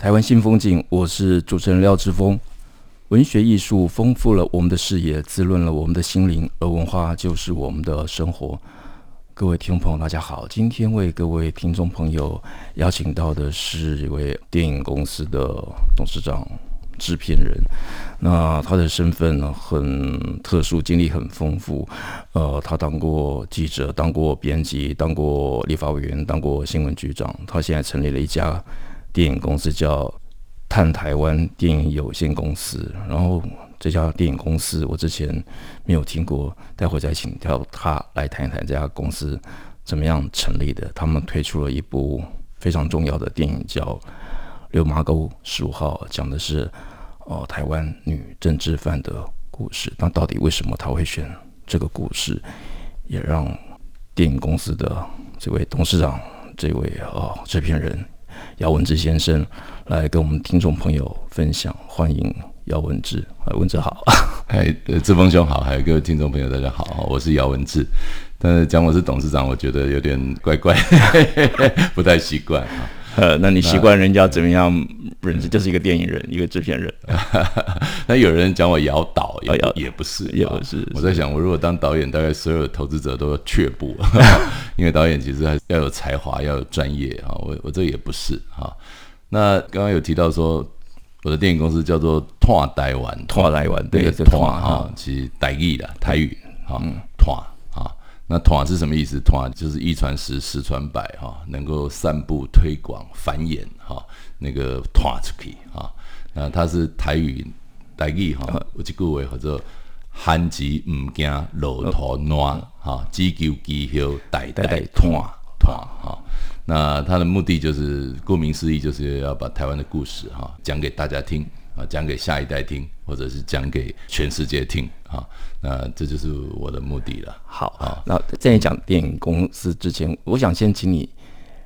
台湾新风景，我是主持人廖志峰。文学艺术丰富了我们的视野，滋润了我们的心灵，而文化就是我们的生活。各位听众朋友，大家好，今天为各位听众朋友邀请到的是一位电影公司的董事长。制片人，那他的身份呢，很特殊，经历很丰富。呃，他当过记者，当过编辑，当过立法委员，当过新闻局长。他现在成立了一家电影公司，叫探台湾电影有限公司。然后这家电影公司我之前没有听过，待会再请教他来谈一谈这家公司怎么样成立的。他们推出了一部非常重要的电影，叫《流麻沟十五号》，讲的是。哦，台湾女政治犯的故事，那到底为什么他会选这个故事？也让电影公司的这位董事长、这位哦制片人姚文志先生来跟我们听众朋友分享。欢迎姚文智，文志好，哎，志峰兄好，还有各位听众朋友大家好，我是姚文志。但是讲我是董事长，我觉得有点怪怪，不太习惯啊。呃，那你习惯人家怎么样认识？就是一个电影人，一个制片人。那有人讲我姚导，也也不是，也不是。我在想，我如果当导演，大概所有的投资者都要却步，因为导演其实还要有才华，要有专业啊。我我这也不是哈。那刚刚有提到说，我的电影公司叫做拓台湾，拓台湾，对，拓哈，其实台语的台语哈，拓。那传是什么意思？传就是一传十，十传百，哈，能够散布、推广、繁衍，哈，那个传出去，啊。那它是台语台语，哈，有一句话叫做“汉字唔惊骆驼烂，哈，只求技巧代代传传”，哈。那它的目的就是，顾名思义，就是要把台湾的故事，哈，讲给大家听。啊，讲给下一代听，或者是讲给全世界听啊，那这就是我的目的了。好啊，那在你讲电影公司之前，我想先请你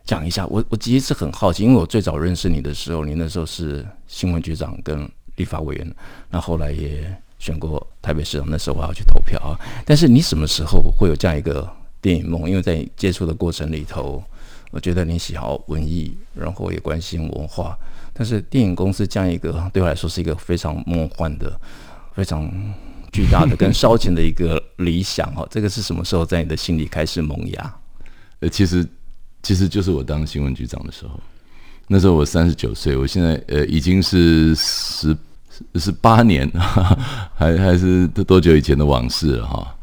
讲一下。我我其实是很好奇，因为我最早认识你的时候，你那时候是新闻局长跟立法委员，那后来也选过台北市长，那时候我要去投票啊。但是你什么时候会有这样一个电影梦？因为在接触的过程里头，我觉得你喜好文艺，然后也关心文化。但是电影公司这样一个对我来说是一个非常梦幻的、非常巨大的、跟烧钱的一个理想哦，这个是什么时候在你的心里开始萌芽？呃，其实其实就是我当新闻局长的时候，那时候我三十九岁，我现在呃已经是十十八年，还还是多久以前的往事了哈。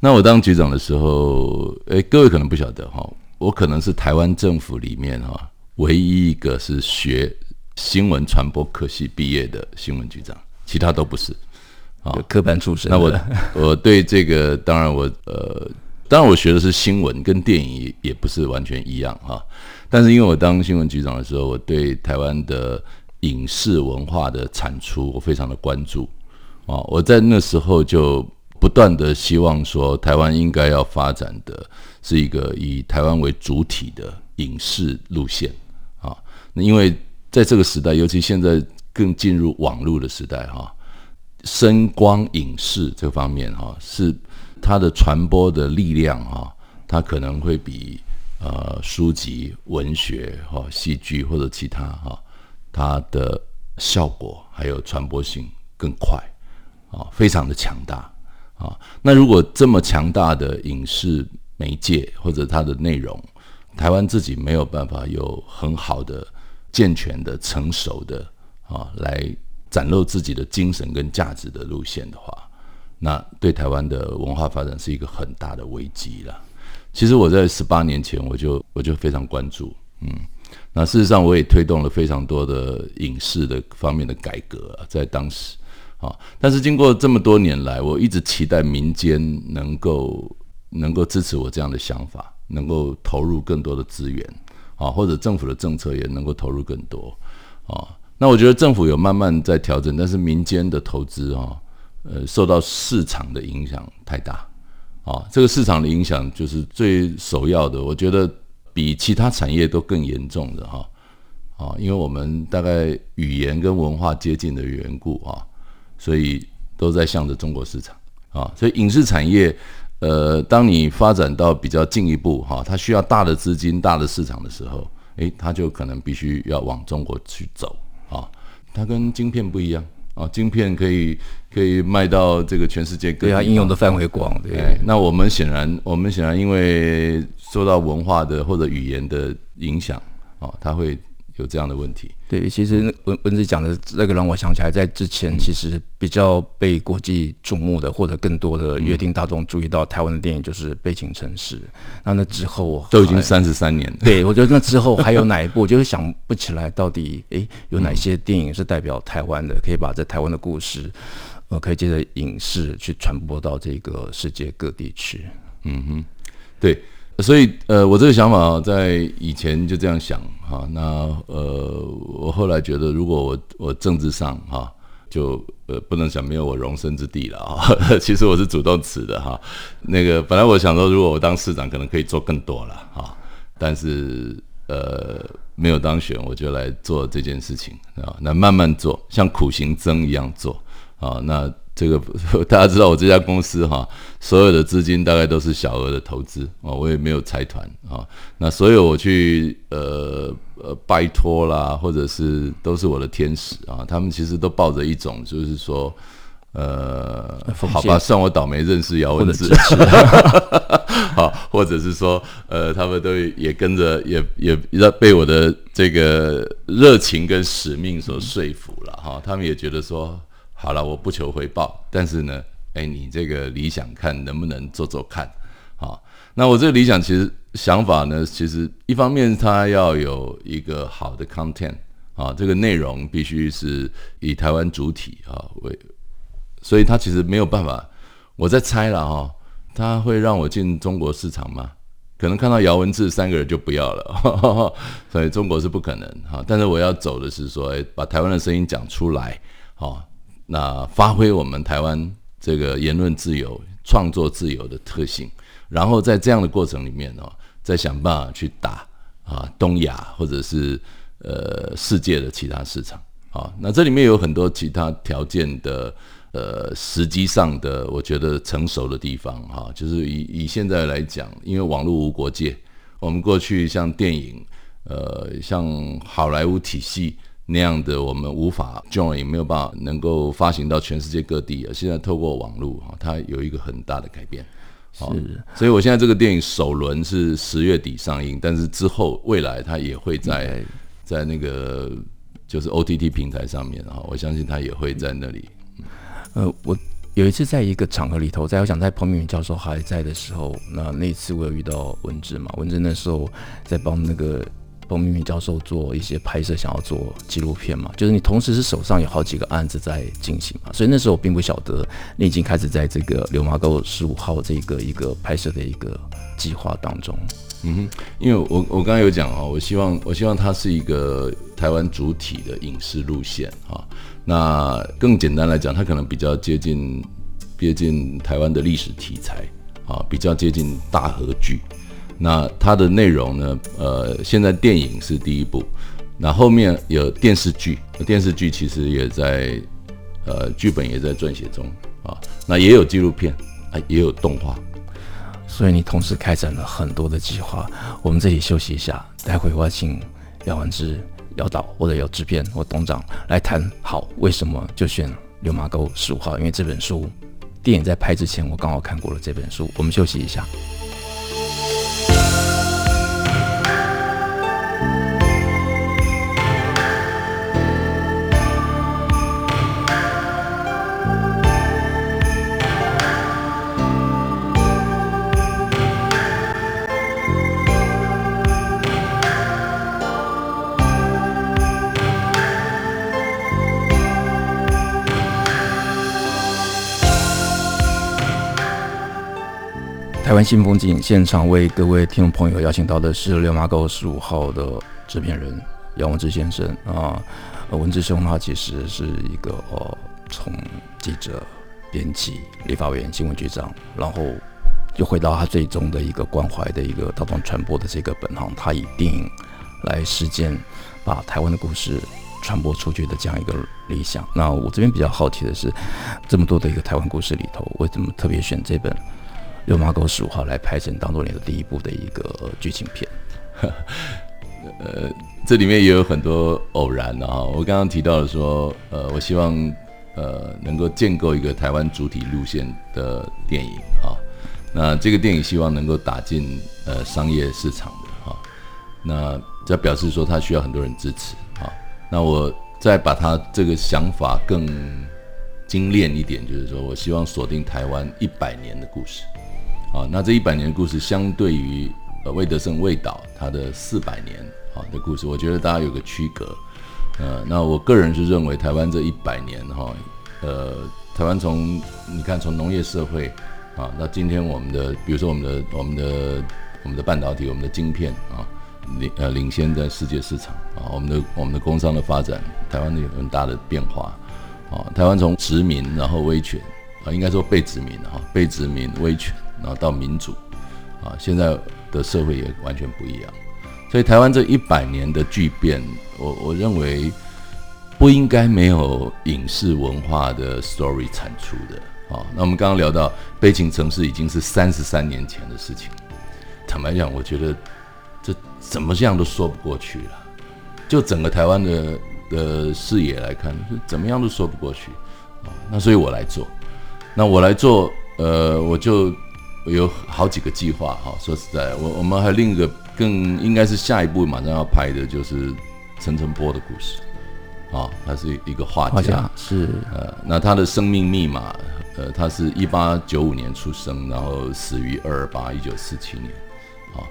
那我当局长的时候，诶，各位可能不晓得哈，我可能是台湾政府里面哈唯一一个是学。新闻传播科系毕业的新闻局长，其他都不是啊，科班出身。那我我对这个当然我呃，当然我学的是新闻，跟电影也不是完全一样哈。但是因为我当新闻局长的时候，我对台湾的影视文化的产出我非常的关注啊。我在那时候就不断的希望说，台湾应该要发展的是一个以台湾为主体的影视路线啊。那因为在这个时代，尤其现在更进入网络的时代，哈，声光影视这方面，哈，是它的传播的力量，哈，它可能会比呃书籍、文学、哈戏剧或者其他，哈，它的效果还有传播性更快，啊，非常的强大，啊，那如果这么强大的影视媒介或者它的内容，台湾自己没有办法有很好的。健全的、成熟的啊，来展露自己的精神跟价值的路线的话，那对台湾的文化发展是一个很大的危机了。其实我在十八年前我就我就非常关注，嗯，那事实上我也推动了非常多的影视的方面的改革啊，在当时啊，但是经过这么多年来，我一直期待民间能够能够支持我这样的想法，能够投入更多的资源。啊，或者政府的政策也能够投入更多啊。那我觉得政府有慢慢在调整，但是民间的投资啊，呃，受到市场的影响太大啊。这个市场的影响就是最首要的，我觉得比其他产业都更严重的哈啊，因为我们大概语言跟文化接近的缘故啊，所以都在向着中国市场啊。所以影视产业。呃，当你发展到比较进一步哈，它需要大的资金、大的市场的时候，诶，它就可能必须要往中国去走啊。它跟晶片不一样啊，晶片可以可以卖到这个全世界各地，对它，应用的范围广。对，那我们显然，我们显然因为受到文化的或者语言的影响啊，它会。有这样的问题，对，其实文文字讲的这个让我想起来，在之前其实比较被国际瞩目的，或者更多的约定大众注意到台湾的电影，就是《悲情城市》。那那之后都已经三十三年了，对，我觉得那之后还有哪一部，我就是想不起来到底诶有哪些电影是代表台湾的，可以把在台湾的故事，呃，可以借着影视去传播到这个世界各地去。嗯哼，对。所以，呃，我这个想法在以前就这样想哈。那呃，我后来觉得，如果我我政治上哈，就呃不能想没有我容身之地了啊。其实我是主动辞的哈。那个本来我想说，如果我当市长，可能可以做更多了哈。但是呃，没有当选，我就来做这件事情啊。那慢慢做，像苦行僧一样做啊。那。这个 大家知道，我这家公司哈，所有的资金大概都是小额的投资啊，我也没有财团啊。那所有我去呃呃拜托啦，或者是都是我的天使啊，他们其实都抱着一种就是说，呃，好吧，算我倒霉认识姚文智，好，或者是说，呃，他们都也跟着也也让被我的这个热情跟使命所说服了哈，他们也觉得说。好了，我不求回报，但是呢，哎，你这个理想看能不能做做看？好，那我这个理想其实想法呢，其实一方面它要有一个好的 content 啊，这个内容必须是以台湾主体啊为，所以它其实没有办法。我在猜了哈，它会让我进中国市场吗？可能看到姚文智三个人就不要了，呵呵，所以中国是不可能哈。但是我要走的是说，哎，把台湾的声音讲出来，好。那发挥我们台湾这个言论自由、创作自由的特性，然后在这样的过程里面哦，再想办法去打啊东亚或者是呃世界的其他市场啊。那这里面有很多其他条件的呃时机上的，我觉得成熟的地方哈，就是以以现在来讲，因为网络无国界，我们过去像电影呃像好莱坞体系。那样的我们无法 join，也没有办法能够发行到全世界各地啊。现在透过网络哈，它有一个很大的改变。是，所以我现在这个电影首轮是十月底上映，但是之后未来它也会在在那个就是 OTT 平台上面哈，我相信它也会在那里。呃，我有一次在一个场合里头，在我想在彭明敏教授还在的时候，那那次我有遇到文志嘛，文志那时候在帮那个。彭明敏教授做一些拍摄，想要做纪录片嘛，就是你同时是手上有好几个案子在进行嘛，所以那时候我并不晓得你已经开始在这个流麻沟十五号这个一个拍摄的一个计划当中。嗯哼，因为我我刚刚有讲啊，我希望我希望它是一个台湾主体的影视路线啊，那更简单来讲，它可能比较接近接近台湾的历史题材啊，比较接近大和剧。那它的内容呢？呃，现在电影是第一部，那后面有电视剧，电视剧其实也在，呃，剧本也在撰写中啊。那也有纪录片啊，也有动画，所以你同时开展了很多的计划。我们这里休息一下，待会我要请姚文之姚导或者姚制片或董事长来谈。好，为什么就选流麻沟十五号？因为这本书电影在拍之前，我刚好看过了这本书。我们休息一下。湾新风景现场为各位听众朋友邀请到的是《六马沟十五号》的制片人杨文志先生啊。文志兄他其实是一个呃，从记者、编辑、立法委员、新闻局长，然后又回到他最终的一个关怀的一个大众传播的这个本行，他以电影来实践把台湾的故事传播出去的这样一个理想。那我这边比较好奇的是，这么多的一个台湾故事里头，为什么特别选这本《流麻狗十五号》来拍成当做你的第一部的一个剧情片？呃，这里面也有很多偶然的啊。我刚刚提到的说，呃，我希望呃能够建构一个台湾主体路线的电影啊。那这个电影希望能够打进呃商业市场的哈。那这表示说它需要很多人支持啊。那我再把它这个想法更精炼一点，就是说我希望锁定台湾一百年的故事啊。那这一百年故事相对于。呃，魏德圣魏导他的四百年啊的故事，我觉得大家有个区隔。呃，那我个人是认为台湾这一百年哈，呃，台湾从你看从农业社会啊，那今天我们的比如说我们的我们的我们的半导体，我们的晶片啊，领呃领先在世界市场啊，我们的我们的工商的发展，台湾有很大的变化啊。台湾从殖民然后威权啊，应该说被殖民哈，被殖民威权，然后到民主啊，现在。的社会也完全不一样，所以台湾这一百年的巨变，我我认为不应该没有影视文化的 story 产出的。啊，那我们刚刚聊到《悲情城市》已经是三十三年前的事情，坦白讲，我觉得这怎么样都说不过去了。就整个台湾的的视野来看，怎么样都说不过去。啊那所以我来做，那我来做，呃，我就。有好几个计划哈，说实在，我我们还有另一个更应该是下一步马上要拍的，就是陈澄波的故事，啊，他是一个画家，家，是呃，那他的生命密码，呃，他是一八九五年出生，然后死于二二八一九四七年，啊，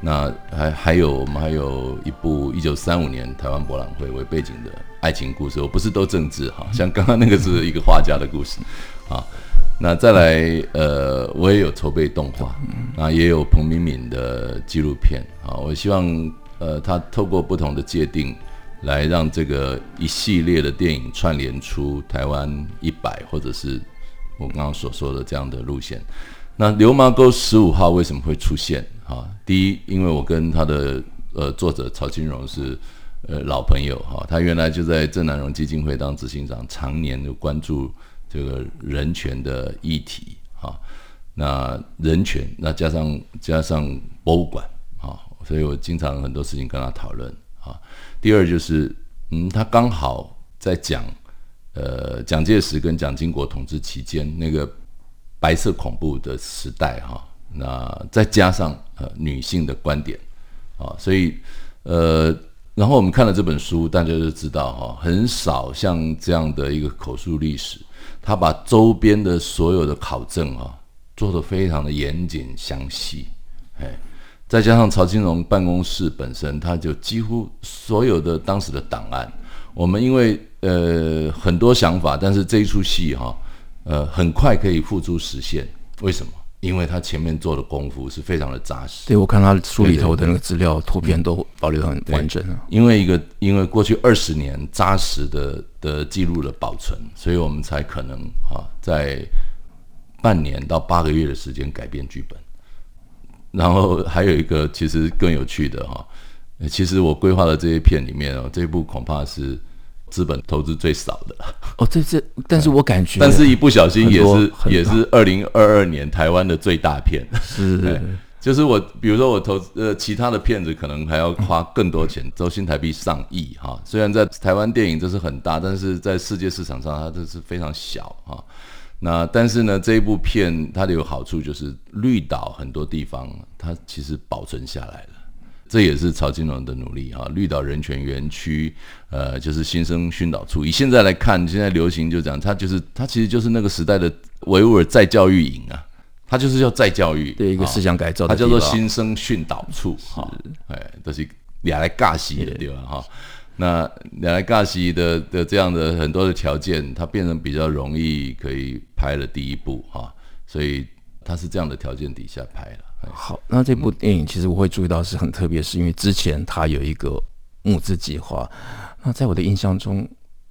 那还还有我们还有一部一九三五年台湾博览会为背景的爱情故事，我不是都政治哈，像刚刚那个是一个画家的故事，啊。那再来，呃，我也有筹备动画，啊，也有彭敏敏的纪录片，啊，我希望，呃，他透过不同的界定，来让这个一系列的电影串联出台湾一百，或者是我刚刚所说的这样的路线。那流麻沟十五号为什么会出现？啊，第一，因为我跟他的呃作者曹金荣是呃老朋友，哈，他原来就在郑南荣基金会当执行长，常年就关注。这个人权的议题啊，那人权，那加上加上博物馆啊，所以我经常很多事情跟他讨论啊。第二就是，嗯，他刚好在讲，呃，蒋介石跟蒋经国统治期间那个白色恐怖的时代哈，那再加上呃女性的观点啊，所以呃，然后我们看了这本书，大家就知道哈，很少像这样的一个口述历史。他把周边的所有的考证啊做得非常的严谨详细，哎，再加上曹金荣办公室本身，他就几乎所有的当时的档案，我们因为呃很多想法，但是这一出戏哈，呃很快可以付诸实现，为什么？因为他前面做的功夫是非常的扎实。对，我看他书里头的那个资料、图片都保留得很完整啊。因为一个，因为过去二十年扎实的的记录的保存，所以我们才可能啊，在半年到八个月的时间改变剧本。然后还有一个其实更有趣的哈，其实我规划的这些片里面哦，这一部恐怕是。资本投资最少的。哦，这这，但是我感觉，但是一不小心也是也是二零二二年台湾的最大片，是，就是我比如说我投呃其他的片子可能还要花更多钱，周新台币上亿哈，虽然在台湾电影这是很大，但是在世界市场上它这是非常小哈。那但是呢，这一部片它的有好处就是绿岛很多地方它其实保存下来了。这也是曹金龙的努力哈，绿岛人权园区，呃，就是新生训导处。以现在来看，现在流行就讲，它就是它其实就是那个时代的维吾尔再教育营啊，它就是叫再教育，对一个思想改造，它叫做新生训导处哈，哎，都是俩来尬戏的对吧哈？那俩来尬戏的的这样的很多的条件，它变成比较容易可以拍了第一部哈，所以他是这样的条件底下拍的。好，那这部电影其实我会注意到是很特别，是因为之前他有一个募资计划。那在我的印象中，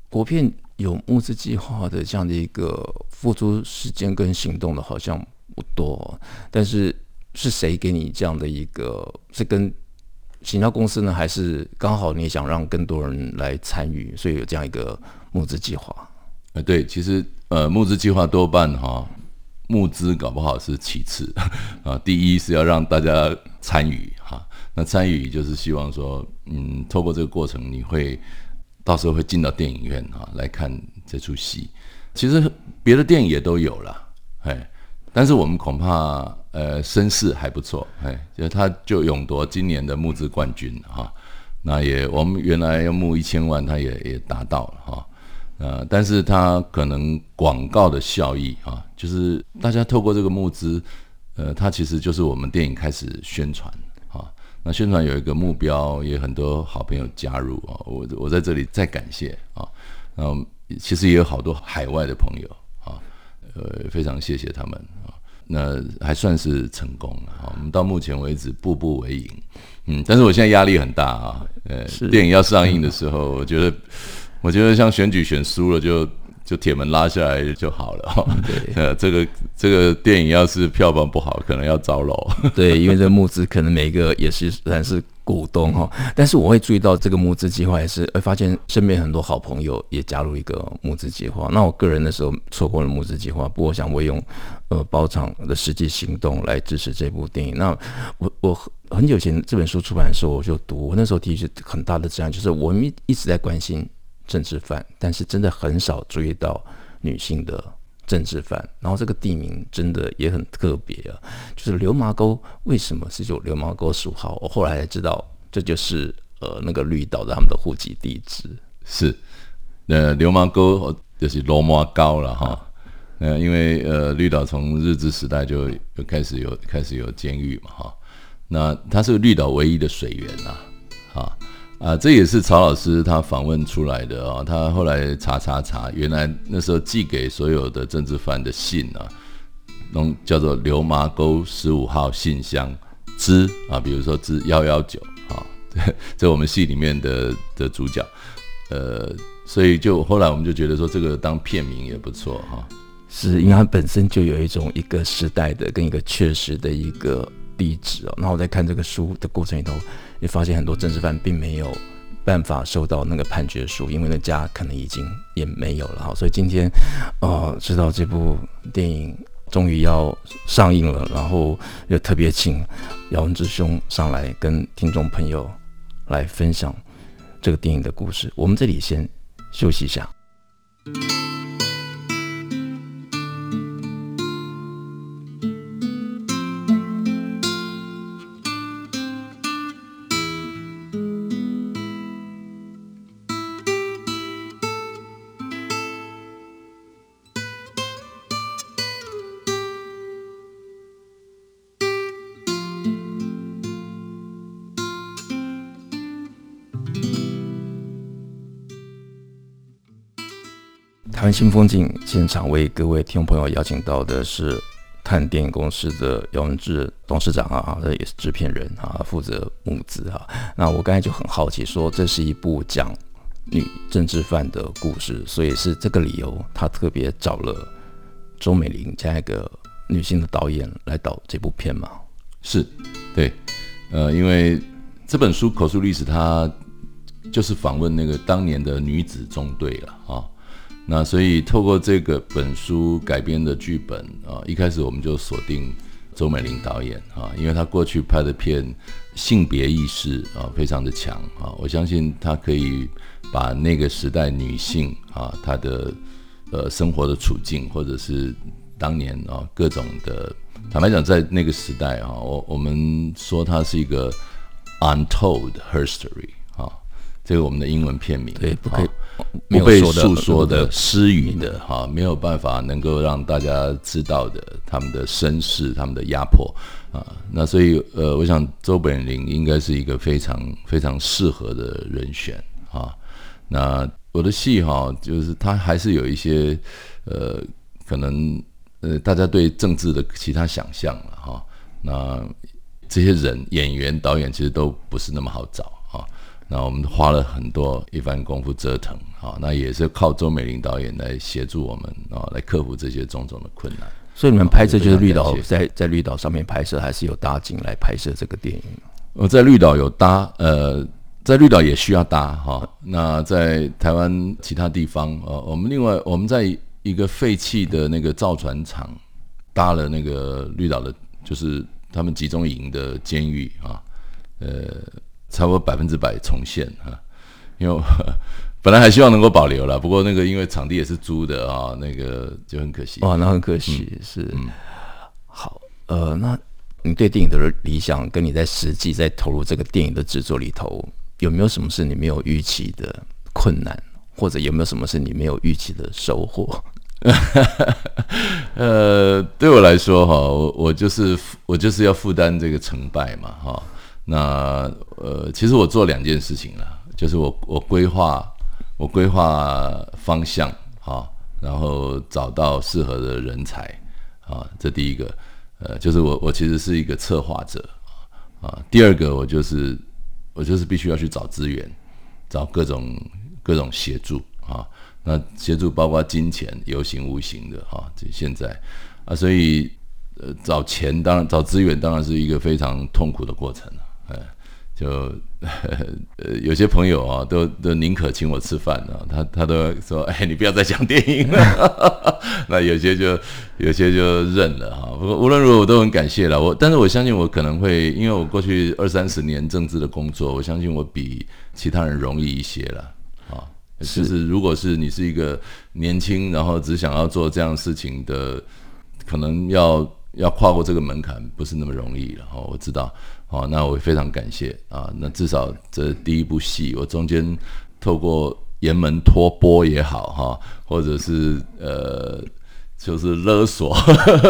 国片有募资计划的这样的一个付出时间跟行动的，好像不多。但是是谁给你这样的一个？是跟行销公司呢，还是刚好你也想让更多人来参与，所以有这样一个募资计划？呃，对，其实呃，募资计划多半哈，募资搞不好是其次。啊，第一是要让大家参与哈，那参与就是希望说，嗯，透过这个过程，你会到时候会进到电影院哈来看这出戏。其实别的电影也都有了，哎，但是我们恐怕。呃，声势还不错，哎，就他就勇夺今年的募资冠军哈，那也我们原来要募一千万，他也也达到了哈，呃，但是它可能广告的效益啊，就是大家透过这个募资，呃，它其实就是我们电影开始宣传啊，那宣传有一个目标，也很多好朋友加入啊，我我在这里再感谢啊，嗯，其实也有好多海外的朋友啊，呃，非常谢谢他们啊。那还算是成功了啊！我们到目前为止步步为营，嗯，但是我现在压力很大啊。呃，电影要上映的时候，我觉得，我觉得像选举选输了就就铁门拉下来就好了哈。对，呃，这个这个电影要是票房不好，可能要遭楼。对，因为这募资可能每一个也是算是。股东哈，但是我会注意到这个募资计划，也是会发现身边很多好朋友也加入一个募资计划。那我个人的时候错过了募资计划，不过我想我用呃包场的实际行动来支持这部电影。那我我很久前这本书出版的时候我就读，我那时候提出很大的质疑，就是我们一直在关心政治犯，但是真的很少注意到女性的。政治犯，然后这个地名真的也很特别啊，就是流麻沟，为什么是就流麻沟十五号？我后来才知道，这就是呃那个绿岛的他们的户籍地址。是，呃，流麻沟就是罗麻沟了哈。呃，因为呃绿岛从日治时代就就开始有开始有监狱嘛哈，那它是绿岛唯一的水源呐，啊。啊，这也是曹老师他访问出来的啊、哦。他后来查查查，原来那时候寄给所有的政治犯的信啊，弄叫做流麻沟十五号信箱之啊，比如说之幺幺九啊，这我们戏里面的的主角，呃，所以就后来我们就觉得说这个当片名也不错哈、是因为它本身就有一种一个时代的跟一个确实的一个地址哦。那我在看这个书的过程里头。也发现很多政治犯并没有办法收到那个判决书，因为那家可能已经也没有了哈。所以今天，呃，知道这部电影终于要上映了，然后又特别请姚文智兄上来跟听众朋友来分享这个电影的故事。我们这里先休息一下。台湾新风景现场为各位听众朋友邀请到的是探电公司的姚文智董事长啊，这也是制片人啊，负责募资哈。那我刚才就很好奇，说这是一部讲女政治犯的故事，所以是这个理由，他特别找了周美玲这样一个女性的导演来导这部片嘛？是，对，呃，因为这本书口述历史，它就是访问那个当年的女子中队了啊。那所以透过这个本书改编的剧本啊，一开始我们就锁定周美玲导演啊，因为她过去拍的片性别意识啊非常的强啊，我相信她可以把那个时代女性啊她的呃生活的处境，或者是当年啊各种的，坦白讲，在那个时代啊，我我们说它是一个 untold history 啊，这个我们的英文片名对，不可以。不被诉说的私语的哈，没有办法能够让大家知道的他们的身世、他们的压迫啊，那所以呃，我想周本林应该是一个非常非常适合的人选啊。那我的戏哈，就是他还是有一些呃，可能呃，大家对政治的其他想象了哈。那这些人、演员、导演其实都不是那么好找哈。那我们花了很多一番功夫折腾好，那也是靠周美玲导演来协助我们啊，来克服这些种种的困难。所以你们拍摄就是绿岛，在在绿岛上面拍摄，还是有搭景来拍摄这个电影？我在绿岛有搭，呃，在绿岛也需要搭哈。那在台湾其他地方，呃，我们另外我们在一个废弃的那个造船厂搭了那个绿岛的，就是他们集中营的监狱啊，呃，差不多百分之百重现哈，因为。本来还希望能够保留了，不过那个因为场地也是租的啊，那个就很可惜。哇，那很可惜，嗯、是。嗯、好，呃，那你对电影的理想，跟你在实际在投入这个电影的制作里头，有没有什么是你没有预期的困难，或者有没有什么是你没有预期的收获？呃，对我来说哈，我我就是我就是要负担这个成败嘛哈。那呃，其实我做两件事情了，就是我我规划。我规划方向，啊，然后找到适合的人才，啊，这第一个，呃，就是我我其实是一个策划者，啊，第二个我就是我就是必须要去找资源，找各种各种协助，啊，那协助包括金钱，有形无形的，哈，这现在啊，所以呃，找钱当然找资源当然是一个非常痛苦的过程，哎。就呃有些朋友啊，都都宁可请我吃饭啊，他他都说，哎，你不要再讲电影了。那有些就有些就认了哈。不过无论如何，我都很感谢了我。但是我相信我可能会，因为我过去二三十年政治的工作，我相信我比其他人容易一些了啊。是就是如果是你是一个年轻，然后只想要做这样事情的，可能要要跨过这个门槛，不是那么容易了。哦，我知道。好，那我非常感谢啊！那至少这第一部戏，我中间透过岩门托钵也好哈，或者是呃，就是勒索，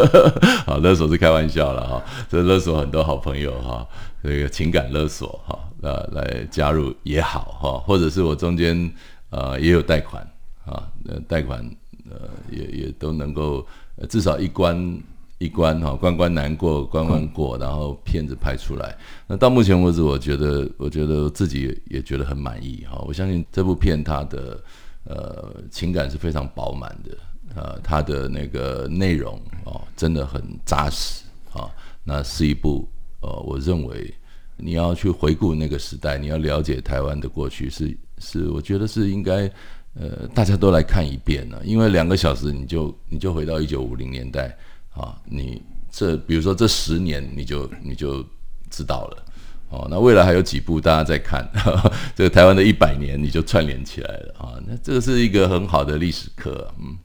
啊，勒索是开玩笑了哈，这勒索很多好朋友哈，这个情感勒索哈，呃，来加入也好哈，或者是我中间呃也有贷款啊，呃，贷款呃也也都能够至少一关。一关哈，关关难过关关过，然后片子拍出来。那到目前为止，我觉得，我觉得自己也觉得很满意哈。我相信这部片它的呃情感是非常饱满的，呃，它的那个内容哦真的很扎实啊。那是一部呃，我认为你要去回顾那个时代，你要了解台湾的过去，是是，我觉得是应该呃大家都来看一遍呢，因为两个小时你就你就回到一九五零年代。啊，你这比如说这十年你就你就知道了，哦，那未来还有几部大家在看，呵 呵这个台湾的一百年你就串联起来了。啊，那这是一个很好的历史课，嗯，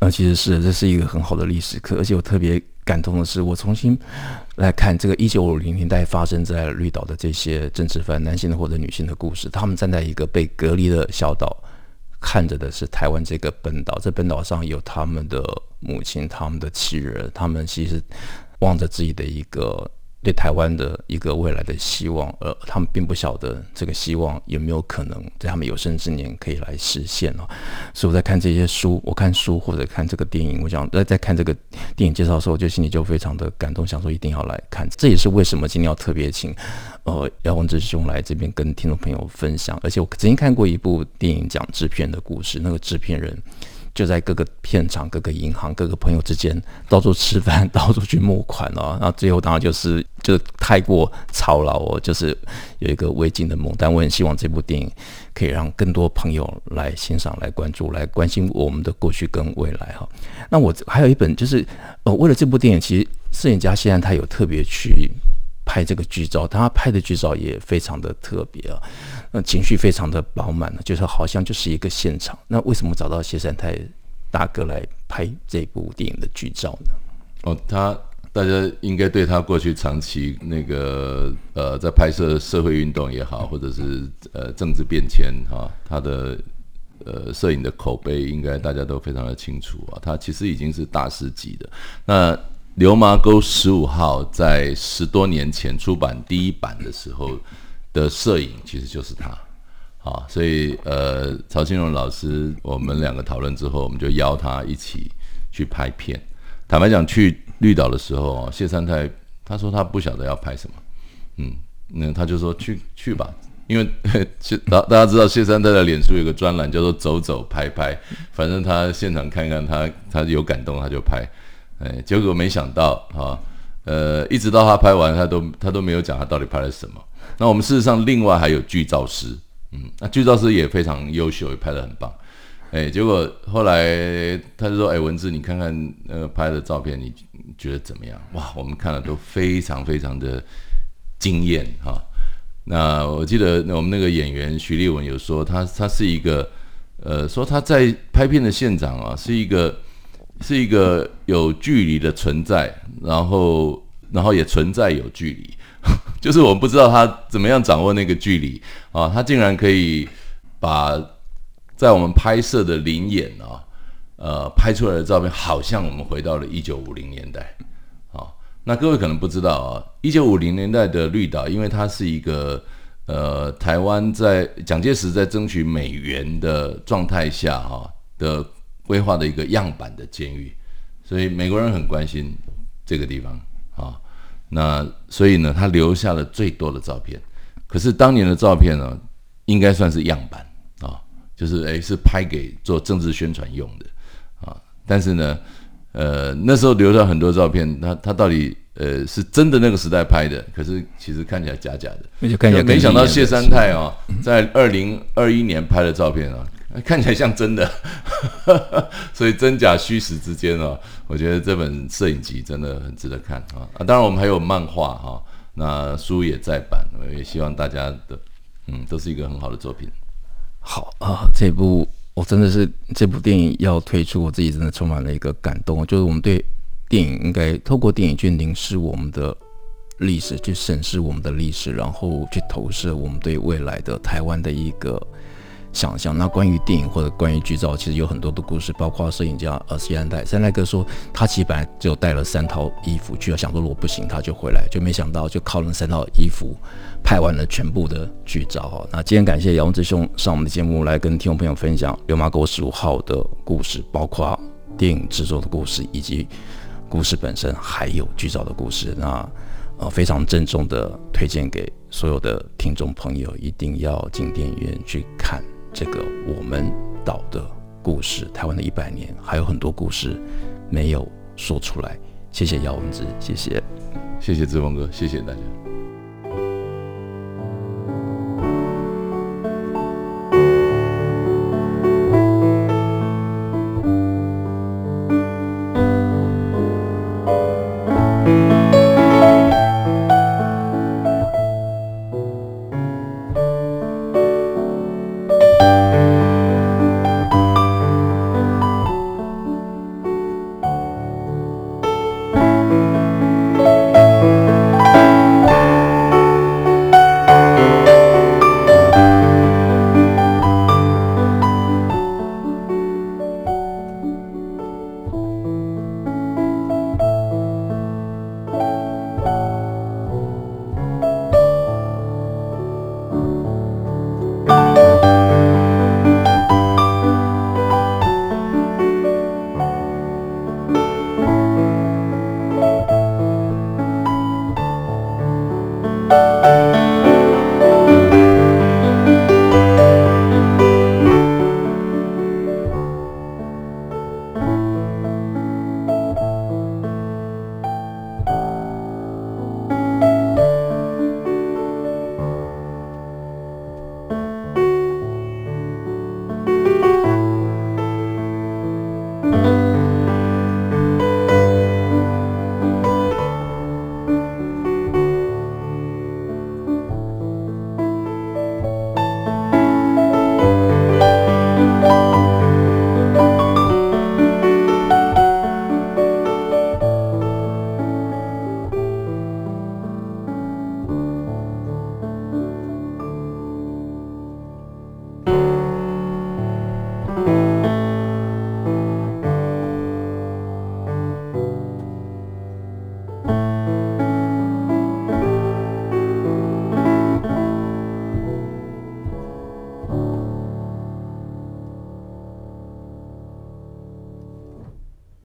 呃，其实是这是一个很好的历史课，而且我特别感动的是，我重新来看这个一九五零年代发生在绿岛的这些政治犯，男性的或者女性的故事，他们站在一个被隔离的小岛。看着的是台湾这个本岛，这本岛上有他们的母亲、他们的妻儿，他们其实望着自己的一个。对台湾的一个未来的希望，而他们并不晓得这个希望有没有可能在他们有生之年可以来实现哦。所以我在看这些书，我看书或者看这个电影，我想在在看这个电影介绍的时候，我就心里就非常的感动，想说一定要来看。这也是为什么今天要特别请呃姚文智兄来这边跟听众朋友分享。而且我曾经看过一部电影讲制片的故事，那个制片人。就在各个片场、各个银行、各个朋友之间到处吃饭，到处去募款哦。那最后当然就是就太过操劳哦，就是有一个未尽的梦。但我很希望这部电影可以让更多朋友来欣赏、来关注、来关心我们的过去跟未来哈。那我还有一本就是呃，为了这部电影，其实摄影家现在他有特别去。拍这个剧照，他拍的剧照也非常的特别啊，那情绪非常的饱满呢，就是好像就是一个现场。那为什么找到谢三太大哥来拍这部电影的剧照呢？哦，他大家应该对他过去长期那个呃，在拍摄社会运动也好，或者是呃政治变迁哈，他的呃摄影的口碑应该大家都非常的清楚啊。他其实已经是大师级的那。流麻沟十五号在十多年前出版第一版的时候的摄影，其实就是他，啊，所以呃，曹清荣老师，我们两个讨论之后，我们就邀他一起去拍片。坦白讲，去绿岛的时候，谢三太他说他不晓得要拍什么，嗯，那他就说去去吧，因为 大大家知道谢三太的脸书有个专栏叫做走走拍拍，反正他现场看看他他有感动他就拍，哎，结果没想到哈，呃，一直到他拍完，他都他都没有讲他到底拍了什么。那我们事实上另外还有剧照师，嗯，那剧照师也非常优秀，也拍得很棒。哎，结果后来他就说：“哎，文字，你看看那个拍的照片，你觉得怎么样？”哇，我们看了都非常非常的惊艳哈。那我记得我们那个演员徐立文有说，他他是一个呃，说他在拍片的现场啊，是一个是一个有距离的存在，然后然后也存在有距离，就是我们不知道他怎么样掌握那个距离啊，他竟然可以把。在我们拍摄的灵眼啊，呃，拍出来的照片好像我们回到了一九五零年代，啊，那各位可能不知道啊，一九五零年代的绿岛，因为它是一个呃台湾在蒋介石在争取美元的状态下哈的规划的一个样板的监狱，所以美国人很关心这个地方啊，那所以呢，他留下了最多的照片，可是当年的照片呢，应该算是样板啊。就是诶，是拍给做政治宣传用的啊，但是呢，呃，那时候留下很多照片，他他到底呃是真的那个时代拍的，可是其实看起来假假的。那就看起来，没想到谢三太啊，在二零二一年拍的照片啊，看起来像真的，所以真假虚实之间啊，我觉得这本摄影集真的很值得看啊啊！当然我们还有漫画哈，那书也在版，我也希望大家的嗯都是一个很好的作品。好啊，这部我真的是这部电影要推出，我自己真的充满了一个感动。就是我们对电影应该透过电影去凝视我们的历史，去审视我们的历史，然后去投射我们对未来的台湾的一个想象。那关于电影或者关于剧照，其实有很多的故事，包括摄影家呃谢三太，谢三太哥说他其实本来就带了三套衣服去，想说如果不行他就回来，就没想到就靠那三套衣服。拍完了全部的剧照哈，那今天感谢姚文智兄上我们的节目来跟听众朋友分享《流麻沟十五号》的故事，包括电影制作的故事，以及故事本身，还有剧照的故事。那呃非常郑重的推荐给所有的听众朋友，一定要进电影院去看这个我们岛的故事，台湾的一百年，还有很多故事没有说出来。谢谢姚文智，谢谢，谢谢志峰哥，谢谢大家。